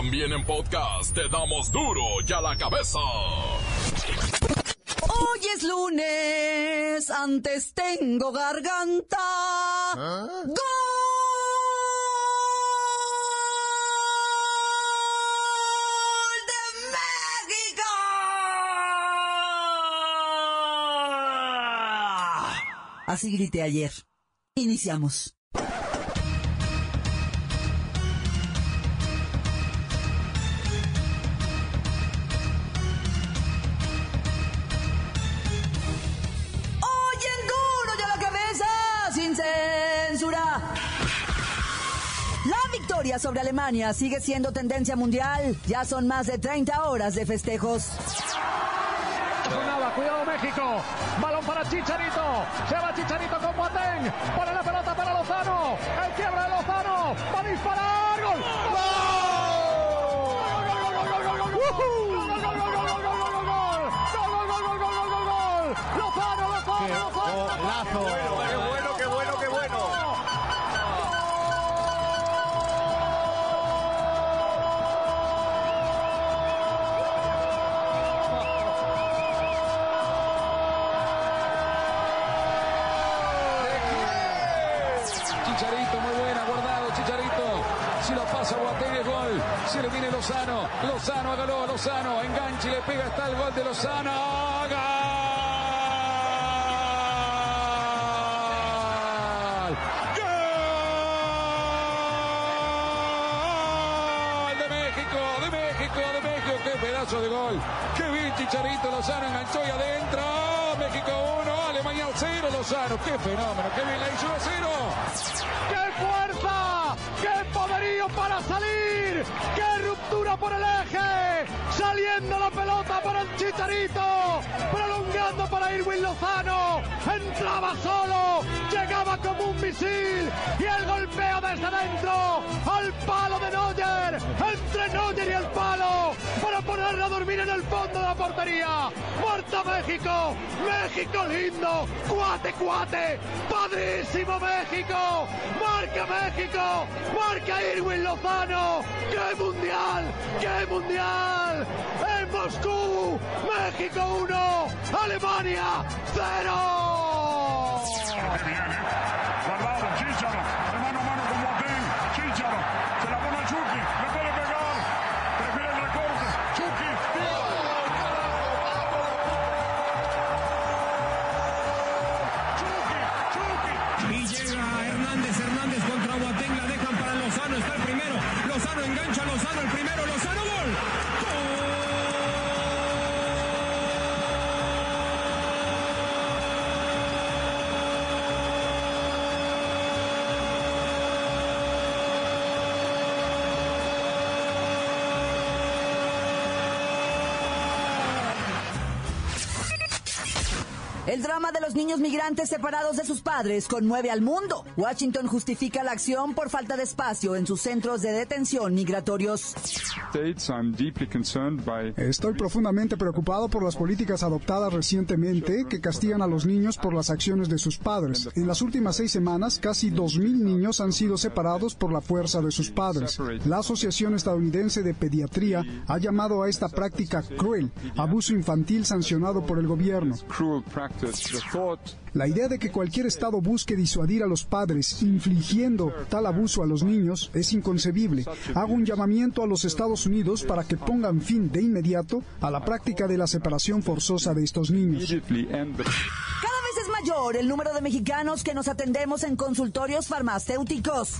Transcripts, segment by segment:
También en podcast te damos duro y a la cabeza. Hoy es lunes, antes tengo garganta. ¡Gol de México! Así grité ayer. Iniciamos. Censura. La victoria sobre Alemania sigue siendo tendencia mundial. Ya son más de 30 horas de festejos. Cuidado México. Balón para Chicharito. Se va Chicharito con Boateng. Pone la pelota para Lozano. El quiebra de Lozano. Va a disparar. ¡Gol! ¡Lozano, Lozano, Lozano! ¡Qué bueno, qué bueno, Chicharito, muy buena, guardado, Chicharito. Si lo pasa Boateng es gol. Se le viene Lozano. Lozano agarró, Lozano. Enganche y le pega. Está el gol de Lozano. ¡Gol! ¡Gol! De México, de México, de México. ¡Qué pedazo de gol! ¡Qué bien Chicharito! Lozano enganchó y adentro. México 1, Alemania 0. Lozano, qué fenómeno. ¡Qué bien la hizo a 0! ¡Qué fuerza! ¡Qué poderío para salir! ¡Qué ruptura por el eje! Saliendo la pelota para el Chicharito. Para Irwin Lozano. Entraba solo. Llegaba como un misil. Y el golpeo desde dentro. Al palo de Neuer. Entre Neuer y el palo. Para ponerlo a dormir en el fondo de la portería. Muerta México. México lindo. Cuate, cuate. Padrísimo México. Marca México. Marca Irwin Lozano. ¡Qué mundial! ¡Qué mundial! Moscú. México 1. Alemania 0. El drama de los niños migrantes separados de sus padres conmueve al mundo. Washington justifica la acción por falta de espacio en sus centros de detención migratorios. Estoy profundamente preocupado por las políticas adoptadas recientemente que castigan a los niños por las acciones de sus padres. En las últimas seis semanas, casi 2.000 niños han sido separados por la fuerza de sus padres. La Asociación Estadounidense de Pediatría ha llamado a esta práctica cruel, abuso infantil sancionado por el gobierno. La idea de que cualquier Estado busque disuadir a los padres infligiendo tal abuso a los niños es inconcebible. Hago un llamamiento a los Estados Unidos para que pongan fin de inmediato a la práctica de la separación forzosa de estos niños. Cada vez es mayor el número de mexicanos que nos atendemos en consultorios farmacéuticos.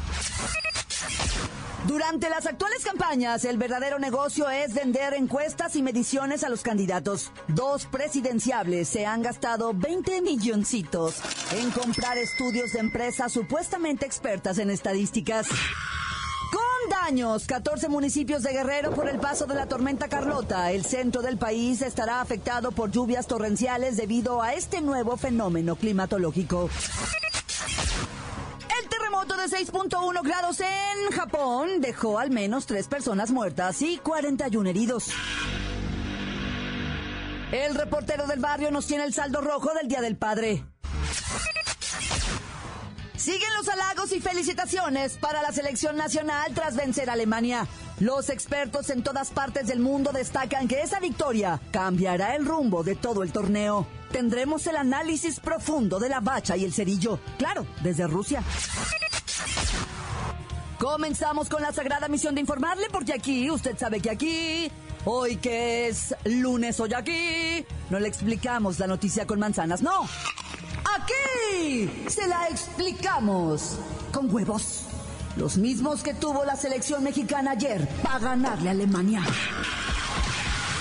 Durante las actuales campañas, el verdadero negocio es vender encuestas y mediciones a los candidatos. Dos presidenciables se han gastado 20 milloncitos en comprar estudios de empresas supuestamente expertas en estadísticas. Con daños, 14 municipios de Guerrero por el paso de la tormenta Carlota. El centro del país estará afectado por lluvias torrenciales debido a este nuevo fenómeno climatológico. De 6.1 grados en Japón dejó al menos tres personas muertas y 41 heridos. El reportero del barrio nos tiene el saldo rojo del Día del Padre. Siguen los halagos y felicitaciones para la selección nacional tras vencer a Alemania. Los expertos en todas partes del mundo destacan que esa victoria cambiará el rumbo de todo el torneo. Tendremos el análisis profundo de la bacha y el cerillo, claro, desde Rusia. Comenzamos con la sagrada misión de informarle, porque aquí, usted sabe que aquí, hoy que es lunes, hoy aquí, no le explicamos la noticia con manzanas, no. Aquí se la explicamos con huevos. Los mismos que tuvo la selección mexicana ayer para ganarle a Alemania.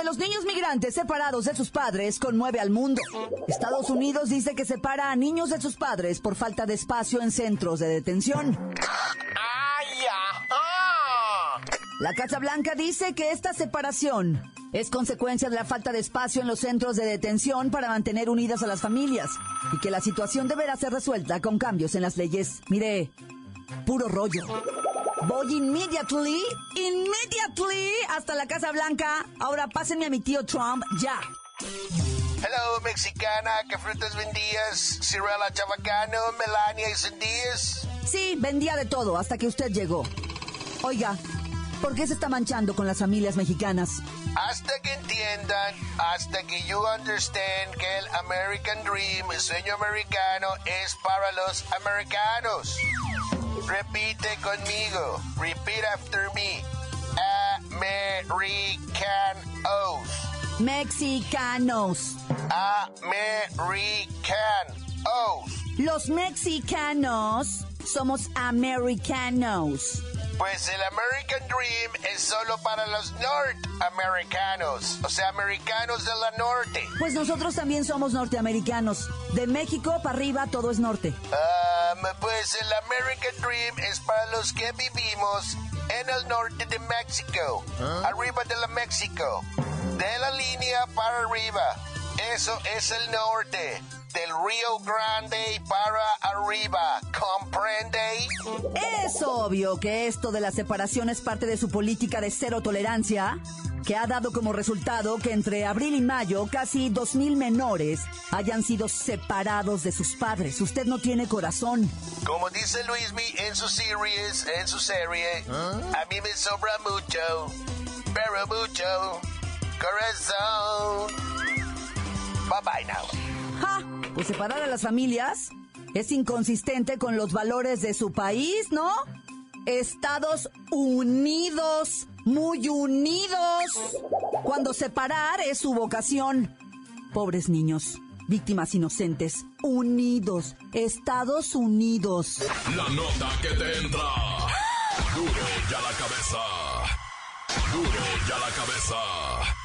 De los niños migrantes separados de sus padres conmueve al mundo. Estados Unidos dice que separa a niños de sus padres por falta de espacio en centros de detención. La Casa Blanca dice que esta separación es consecuencia de la falta de espacio en los centros de detención para mantener unidas a las familias y que la situación deberá ser resuelta con cambios en las leyes. Mire, puro rollo. Voy immediately, immediately hasta la Casa Blanca. Ahora pásenme a mi tío Trump ya. Hello, mexicana, ¿qué frutas vendías? Cirela Chavacano, Melania y Sandías. Sí, vendía de todo hasta que usted llegó. Oiga, ¿por qué se está manchando con las familias mexicanas? Hasta que entiendan, hasta que you understand que el American Dream, el sueño americano, es para los americanos. Repite conmigo. Repeat after me. Americanos. Mexicanos. Americanos. Los mexicanos somos americanos. Pues el American Dream es solo para los norteamericanos, o sea, americanos de la norte. Pues nosotros también somos norteamericanos. De México para arriba todo es norte. Um, pues el American Dream es para los que vivimos en el norte de México, arriba de la México, de la línea para arriba. Eso es el norte. Del Río Grande para Es obvio que esto de la separación es parte de su política de cero tolerancia, que ha dado como resultado que entre abril y mayo casi 2.000 menores hayan sido separados de sus padres. Usted no tiene corazón. Como dice Luismi en su series, en su serie, a mí me sobra mucho, pero mucho corazón. Bye bye now. ¡Ja! Pues separar a las familias es inconsistente con los valores de su país, ¿no? Estados Unidos, muy unidos. Cuando separar es su vocación. Pobres niños, víctimas inocentes, unidos, Estados Unidos. La nota que te entra. Duro y a la cabeza. Duro y a la cabeza.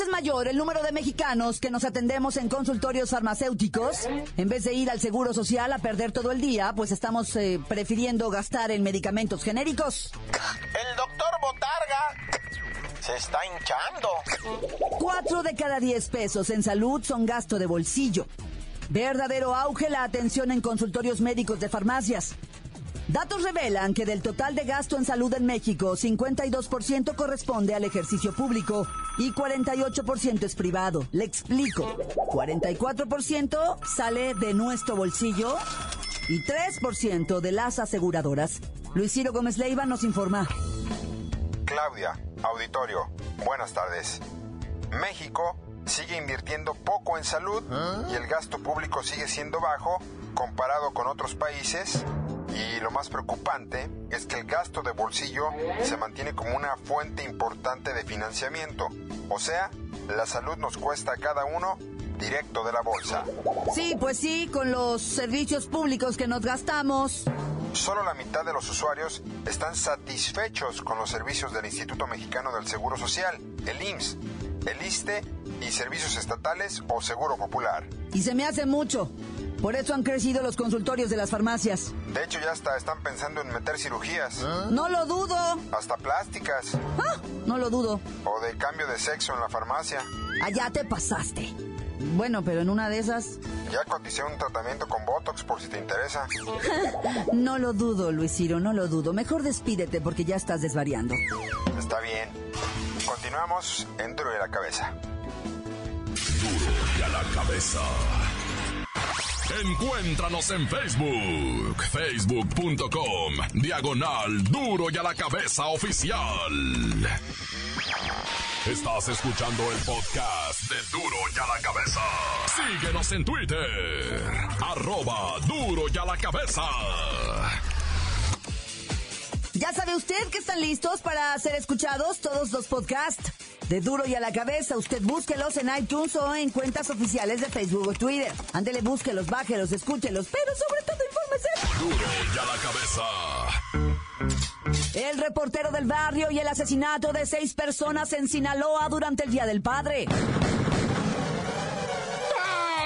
Es mayor el número de mexicanos que nos atendemos en consultorios farmacéuticos. En vez de ir al seguro social a perder todo el día, pues estamos eh, prefiriendo gastar en medicamentos genéricos. El doctor Botarga se está hinchando. Cuatro de cada diez pesos en salud son gasto de bolsillo. Verdadero auge la atención en consultorios médicos de farmacias. Datos revelan que del total de gasto en salud en México, 52% corresponde al ejercicio público y 48% es privado. Le explico. 44% sale de nuestro bolsillo y 3% de las aseguradoras. Luis Ciro Gómez Leiva nos informa. Claudia, auditorio, buenas tardes. México sigue invirtiendo poco en salud y el gasto público sigue siendo bajo comparado con otros países. Y lo más preocupante es que el gasto de bolsillo se mantiene como una fuente importante de financiamiento. O sea, la salud nos cuesta a cada uno directo de la bolsa. Sí, pues sí, con los servicios públicos que nos gastamos. Solo la mitad de los usuarios están satisfechos con los servicios del Instituto Mexicano del Seguro Social, el IMSS, el ISTE y servicios estatales o Seguro Popular. Y se me hace mucho. Por eso han crecido los consultorios de las farmacias. De hecho, ya hasta están pensando en meter cirugías. No lo dudo. Hasta plásticas. Ah, no lo dudo. O de cambio de sexo en la farmacia. Allá te pasaste. Bueno, pero en una de esas... Ya coticé un tratamiento con Botox por si te interesa. no lo dudo, Luis Ciro, no lo dudo. Mejor despídete porque ya estás desvariando. Está bien. Continuamos en Duro y la Cabeza. Duro y a la Cabeza. Encuéntranos en Facebook, facebook.com, diagonal Duro y a la Cabeza Oficial. Estás escuchando el podcast de Duro y a la Cabeza. Síguenos en Twitter, arroba Duro y a la Cabeza. Ya sabe usted que están listos para ser escuchados todos los podcasts de Duro y a la Cabeza. Usted búsquelos en iTunes o en cuentas oficiales de Facebook o Twitter. Ándele, búsquelos, bájelos, escúchelos, pero sobre todo infórmese. Duro y a la Cabeza. El reportero del barrio y el asesinato de seis personas en Sinaloa durante el Día del Padre.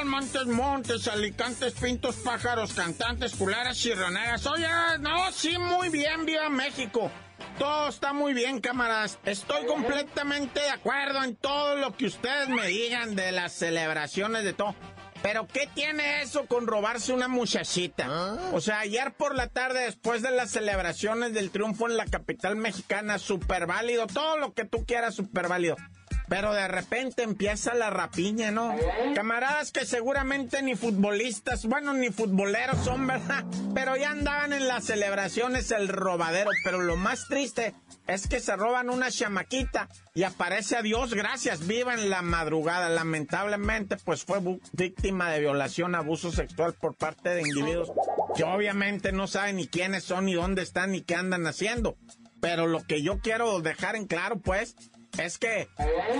Montes, montes, alicantes, pintos, pájaros, cantantes, cularas, chirroneras. Oye, no, sí, muy bien, viva México. Todo está muy bien, camaradas. Estoy completamente de acuerdo en todo lo que ustedes me digan de las celebraciones de todo. Pero ¿qué tiene eso con robarse una muchachita? O sea, ayer por la tarde, después de las celebraciones del triunfo en la capital mexicana, súper válido, todo lo que tú quieras, súper válido. Pero de repente empieza la rapiña, ¿no? Camaradas que seguramente ni futbolistas, bueno, ni futboleros son, ¿verdad? Pero ya andaban en las celebraciones el robadero. Pero lo más triste es que se roban una chamaquita y aparece a Dios gracias, viva en la madrugada. Lamentablemente, pues fue víctima de violación, abuso sexual por parte de individuos que obviamente no saben ni quiénes son, ni dónde están, ni qué andan haciendo. Pero lo que yo quiero dejar en claro, pues, es que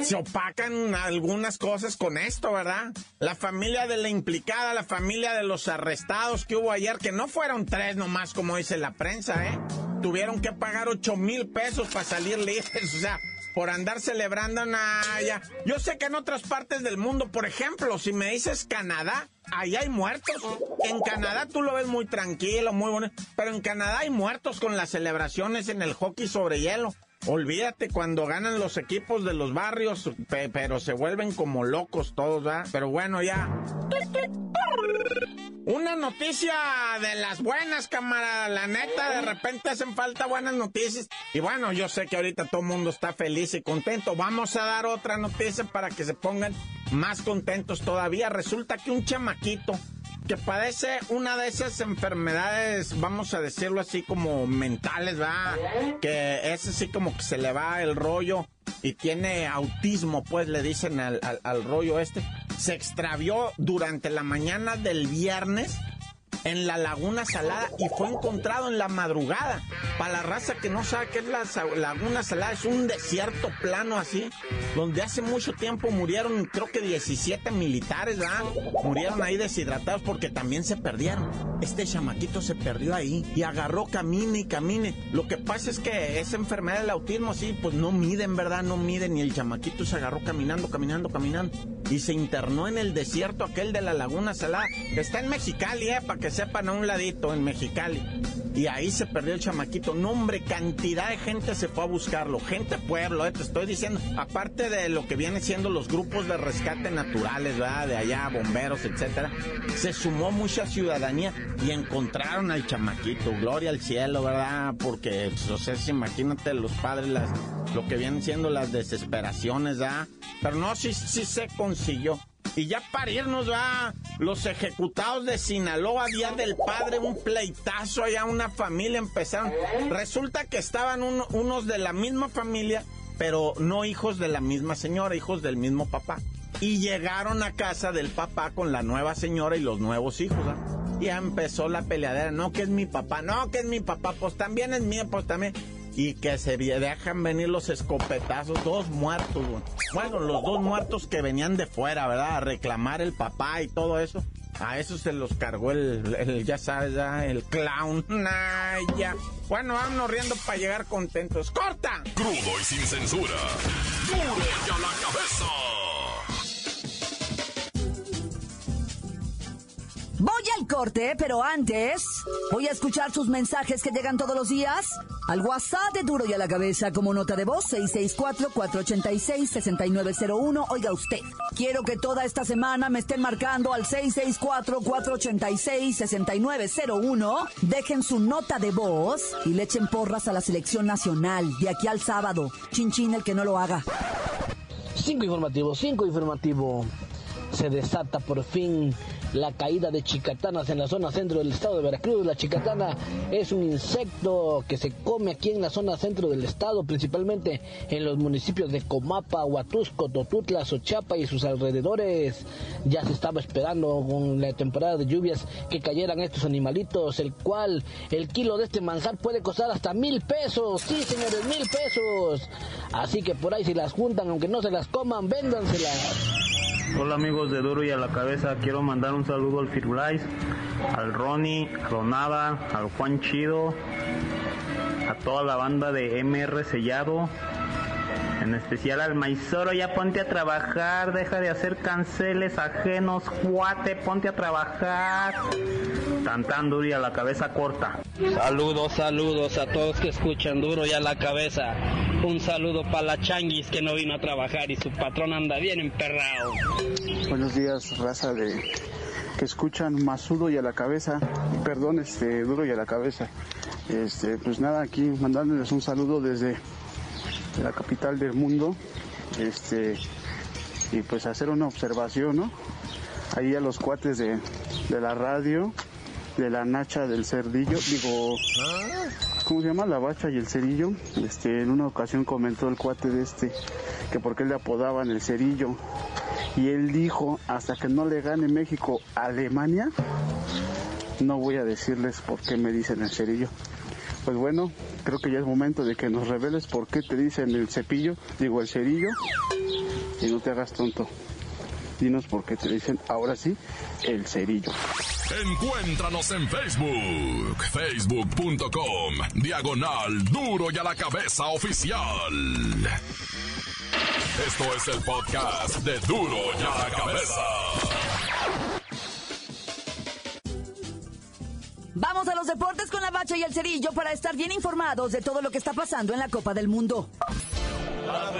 se opacan algunas cosas con esto, ¿verdad? La familia de la implicada, la familia de los arrestados que hubo ayer, que no fueron tres nomás, como dice la prensa, ¿eh? Tuvieron que pagar ocho mil pesos para salir libres, o sea, por andar celebrando Naya. Yo sé que en otras partes del mundo, por ejemplo, si me dices Canadá, ahí hay muertos. En Canadá tú lo ves muy tranquilo, muy bonito, pero en Canadá hay muertos con las celebraciones en el hockey sobre hielo. Olvídate cuando ganan los equipos de los barrios, pero se vuelven como locos todos, ¿verdad? Pero bueno, ya. Una noticia de las buenas, cámara. La neta, de repente hacen falta buenas noticias. Y bueno, yo sé que ahorita todo el mundo está feliz y contento. Vamos a dar otra noticia para que se pongan más contentos todavía. Resulta que un chamaquito que padece una de esas enfermedades, vamos a decirlo así, como mentales, ¿verdad? Que es así como que se le va el rollo y tiene autismo, pues le dicen al, al rollo este. Se extravió durante la mañana del viernes en la Laguna Salada y fue encontrado en la madrugada. Para la raza que no sabe qué es la Laguna Salada, es un desierto plano así, donde hace mucho tiempo murieron, creo que 17 militares, ¿verdad? Murieron ahí deshidratados porque también se perdieron. Este chamaquito se perdió ahí y agarró camine y camine. Lo que pasa es que esa enfermedad del autismo, sí, pues no miden, ¿verdad? No miden y el chamaquito se agarró caminando, caminando, caminando y se internó en el desierto aquel de la Laguna Salada. Está en Mexicali, ¿eh? Para que sepan a un ladito, en Mexicali. Y ahí se perdió el chamaquito. No, hombre, cantidad de gente se fue a buscarlo. Gente pueblo, eh, te estoy diciendo. Aparte de lo que vienen siendo los grupos de rescate naturales, ¿verdad? De allá, bomberos, etcétera. Se sumó mucha ciudadanía y encontraron al chamaquito. Gloria al cielo, ¿verdad? Porque, pues, o sea, imagínate los padres, las, lo que vienen siendo las desesperaciones, ¿verdad? Pero no, sí, sí se consiguió. Y ya para irnos, va, los ejecutados de Sinaloa, Día del Padre, un pleitazo allá, una familia empezaron. Resulta que estaban unos de la misma familia, pero no hijos de la misma señora, hijos del mismo papá. Y llegaron a casa del papá con la nueva señora y los nuevos hijos. Y ya empezó la peleadera. No, que es mi papá, no, que es mi papá, pues también es mío, pues también y que se dejan venir los escopetazos, dos muertos, bueno. los dos muertos que venían de fuera, ¿verdad? A reclamar el papá y todo eso. A eso se los cargó el, ya sabes, el clown. ya. Bueno, vámonos riendo para llegar contentos. ¡Corta! Crudo y sin censura. ¡Duro y a la cabeza! Corte, pero antes voy a escuchar sus mensajes que llegan todos los días al WhatsApp de Duro y a la Cabeza como nota de voz 664-486-6901. Oiga usted, quiero que toda esta semana me estén marcando al 664-486-6901. Dejen su nota de voz y le echen porras a la selección nacional de aquí al sábado. Chinchín el que no lo haga. Cinco informativo, cinco informativo. Se desata por fin la caída de chicatanas en la zona centro del estado de Veracruz. La chicatana es un insecto que se come aquí en la zona centro del estado, principalmente en los municipios de Comapa, Huatusco, Totutla, Sochapa y sus alrededores. Ya se estaba esperando con la temporada de lluvias que cayeran estos animalitos, el cual el kilo de este manjar puede costar hasta mil pesos. Sí, señores, mil pesos. Así que por ahí si las juntan, aunque no se las coman, véndanselas. Hola amigos de Duro y a la Cabeza, quiero mandar un saludo al Firulais, al Ronnie, a Ronada, al Juan Chido, a toda la banda de MR Sellado, en especial al Maizoro, ya ponte a trabajar, deja de hacer canceles ajenos, cuate, ponte a trabajar. Tan duro y a la cabeza corta. Saludos, saludos a todos que escuchan duro y a la cabeza. Un saludo para la changuis que no vino a trabajar y su patrón anda bien emperrado. Buenos días, raza de que escuchan Masudo y a la cabeza. Perdón, este, duro y a la cabeza. Este, pues nada, aquí mandándoles un saludo desde la capital del mundo. Este, y pues hacer una observación, ¿no? Ahí a los cuates de, de la radio, de la Nacha del Cerdillo, digo, ¿cómo se llama? La Bacha y el Cerillo. Este, en una ocasión comentó el cuate de este que porque le apodaban el Cerillo. Y él dijo, hasta que no le gane México a Alemania, no voy a decirles por qué me dicen el Cerillo. Pues bueno, creo que ya es momento de que nos reveles por qué te dicen el cepillo, digo el cerillo, y no te hagas tonto. Dinos por qué te dicen ahora sí el cerillo. Encuéntranos en Facebook, facebook.com, diagonal duro y a la cabeza oficial. Esto es el podcast de duro y a la cabeza. Vamos a los deportes con la bacha y el cerillo para estar bien informados de todo lo que está pasando en la Copa del Mundo. La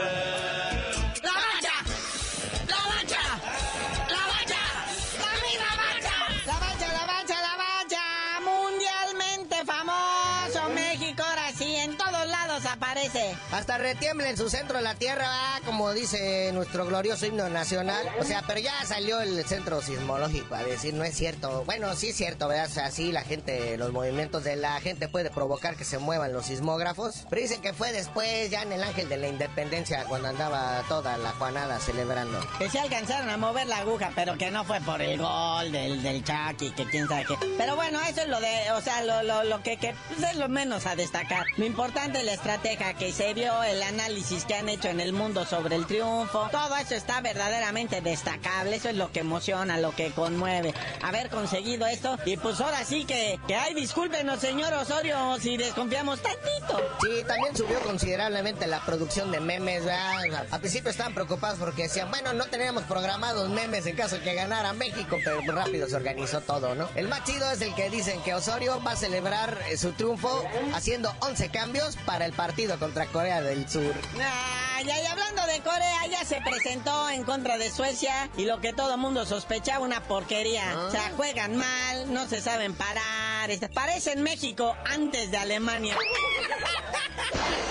Hasta retiembla en su centro la tierra, como dice nuestro glorioso himno nacional. O sea, pero ya salió el centro sismológico a decir, no es cierto. Bueno, sí es cierto, ¿verdad? O sea, sí, la gente, los movimientos de la gente puede provocar que se muevan los sismógrafos. Pero dicen que fue después, ya en el Ángel de la Independencia, cuando andaba toda la Juanada celebrando. Que se alcanzaron a mover la aguja, pero que no fue por el gol del, del Chucky, que quién sabe qué. Pero bueno, eso es lo de, o sea, lo, lo, lo que, que pues, es lo menos a destacar. Lo importante es la estrategia que se vio, el análisis que han hecho en el mundo sobre el triunfo. Todo eso está verdaderamente destacable. Eso es lo que emociona, lo que conmueve. Haber conseguido esto. Y pues ahora sí que, que ay, discúlpenos, señor Osorio, si desconfiamos tantito. Sí, también subió considerablemente la producción de memes, ¿verdad? Al principio estaban preocupados porque decían, bueno, no teníamos programados memes en caso de que ganara México, pero rápido se organizó todo, ¿no? El más chido es el que dicen que Osorio va a celebrar eh, su triunfo haciendo 11 cambios para el partido contra Corea del Sur. Ay, ay, hablando de Corea, ya se presentó en contra de Suecia y lo que todo mundo sospechaba, una porquería. O sea, juegan mal, no se saben parar. este, Parecen México antes de Alemania.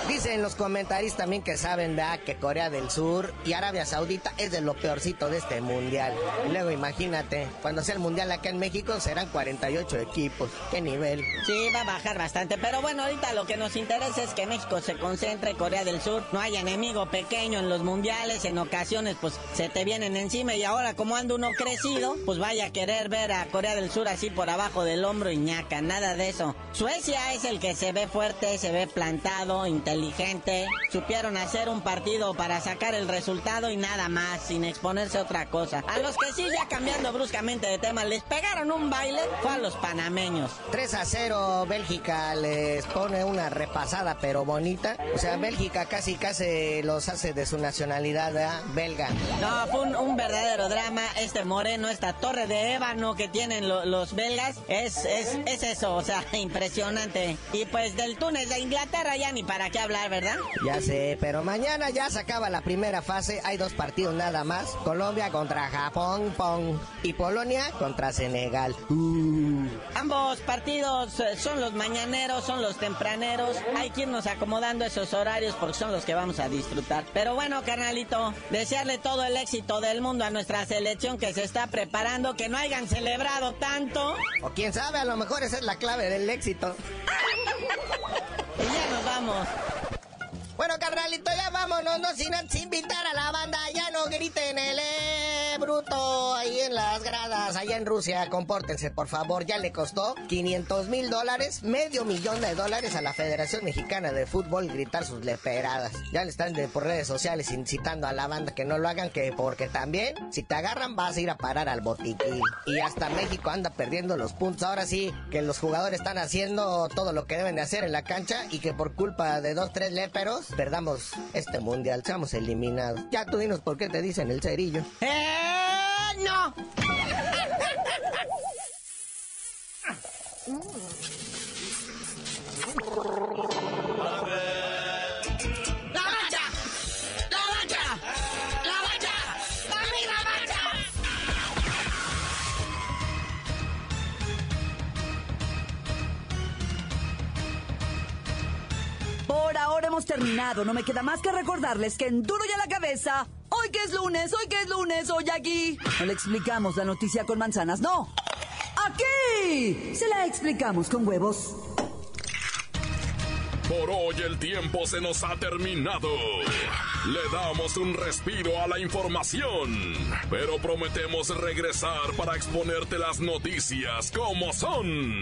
Dicen los comentaristas también que saben, ¿verdad? Que Corea del Sur y Arabia Saudita es de lo peorcito de este mundial. Y luego imagínate, cuando sea el mundial acá en México serán 48 equipos. ¿Qué nivel? Sí, va a bajar bastante. Pero bueno, ahorita lo que nos interesa es que México se concentre, Corea del Sur. No hay enemigo pequeño en los mundiales. En ocasiones, pues se te vienen encima. Y ahora, como anda uno crecido, pues vaya a querer ver a Corea del Sur así por abajo del hombro y ñaca. Nada de eso. Suecia es el que se ve fuerte, se ve plantado, inteligente inteligente. Supieron hacer un partido para sacar el resultado y nada más, sin exponerse a otra cosa. A los que sí, ya cambiando bruscamente de tema, les pegaron un baile, fue a los panameños. 3 a 0, Bélgica les pone una repasada pero bonita. O sea, Bélgica casi casi los hace de su nacionalidad, ¿verdad? Belga. No, fue un, un verdadero drama. Este moreno, esta torre de ébano que tienen lo- los belgas, es, es, es eso, o sea, impresionante. Y pues del Túnez de Inglaterra ya ni para qué hablar, ¿verdad? Ya sé, pero mañana ya se acaba la primera fase. Hay dos partidos nada más. Colombia contra Japón, pong. Y Polonia contra Senegal. Uh. Ambos partidos eh, son los mañaneros, son los tempraneros. Hay que irnos acomodando esos horarios porque son los que vamos a disfrutar. Pero bueno, carnalito, desearle todo el éxito del mundo a nuestra selección que se está preparando, que no hayan celebrado tanto. O quién sabe, a lo mejor esa es la clave del éxito. Bueno, carnalito, ya vámonos, no sin antes invitar a la banda. Ya no griten el eh, bruto ahí en las gradas, allá en Rusia. Compórtense, por favor. Ya le costó 500 mil dólares, medio millón de dólares a la Federación Mexicana de Fútbol gritar sus leperadas. Ya le están por redes sociales incitando a la banda que no lo hagan, que porque también, si te agarran, vas a ir a parar al botiquín. Y hasta México anda perdiendo los puntos. Ahora sí, que los jugadores están haciendo todo lo que deben de hacer en la cancha y que por culpa de dos, tres léperos, perdamos este mundial, seamos eliminados. Ya tú dinos por qué te dicen el cerillo. ¡Eh! ¡No! terminado. No me queda más que recordarles que en Duro y la cabeza, hoy que es lunes, hoy que es lunes, hoy aquí. No le explicamos la noticia con manzanas, no. Aquí se la explicamos con huevos. Por hoy el tiempo se nos ha terminado. Le damos un respiro a la información, pero prometemos regresar para exponerte las noticias como son.